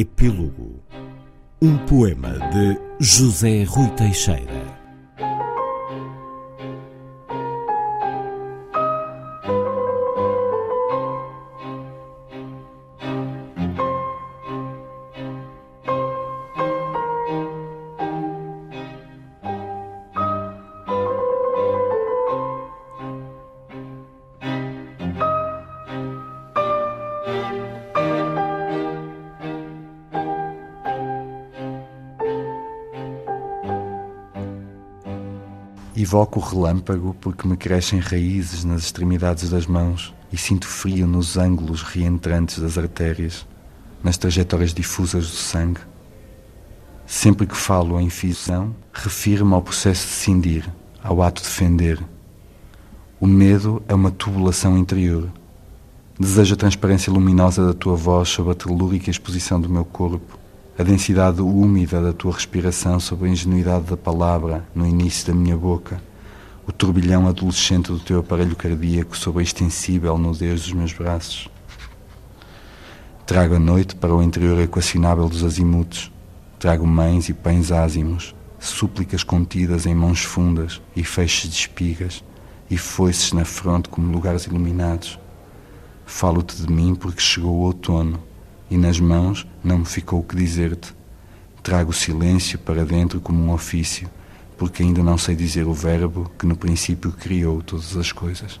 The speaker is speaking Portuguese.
Epílogo. Um poema de José Rui Teixeira Evoco o relâmpago porque me crescem raízes nas extremidades das mãos e sinto frio nos ângulos reentrantes das artérias, nas trajetórias difusas do sangue. Sempre que falo em infusão, refiro-me ao processo de cindir, ao ato de fender. O medo é uma tubulação interior. Desejo a transparência luminosa da tua voz sobre a telúrica exposição do meu corpo a densidade úmida da tua respiração sobre a ingenuidade da palavra no início da minha boca, o turbilhão adolescente do teu aparelho cardíaco sobre a extensível nudez dos meus braços. Trago a noite para o interior equacionável dos azimutos, trago mães e pães ázimos, súplicas contidas em mãos fundas e feixes de espigas, e foices na fronte como lugares iluminados. Falo-te de mim porque chegou o outono e nas mãos não me ficou o que dizer-te. Trago o silêncio para dentro como um ofício, porque ainda não sei dizer o verbo que no princípio criou todas as coisas.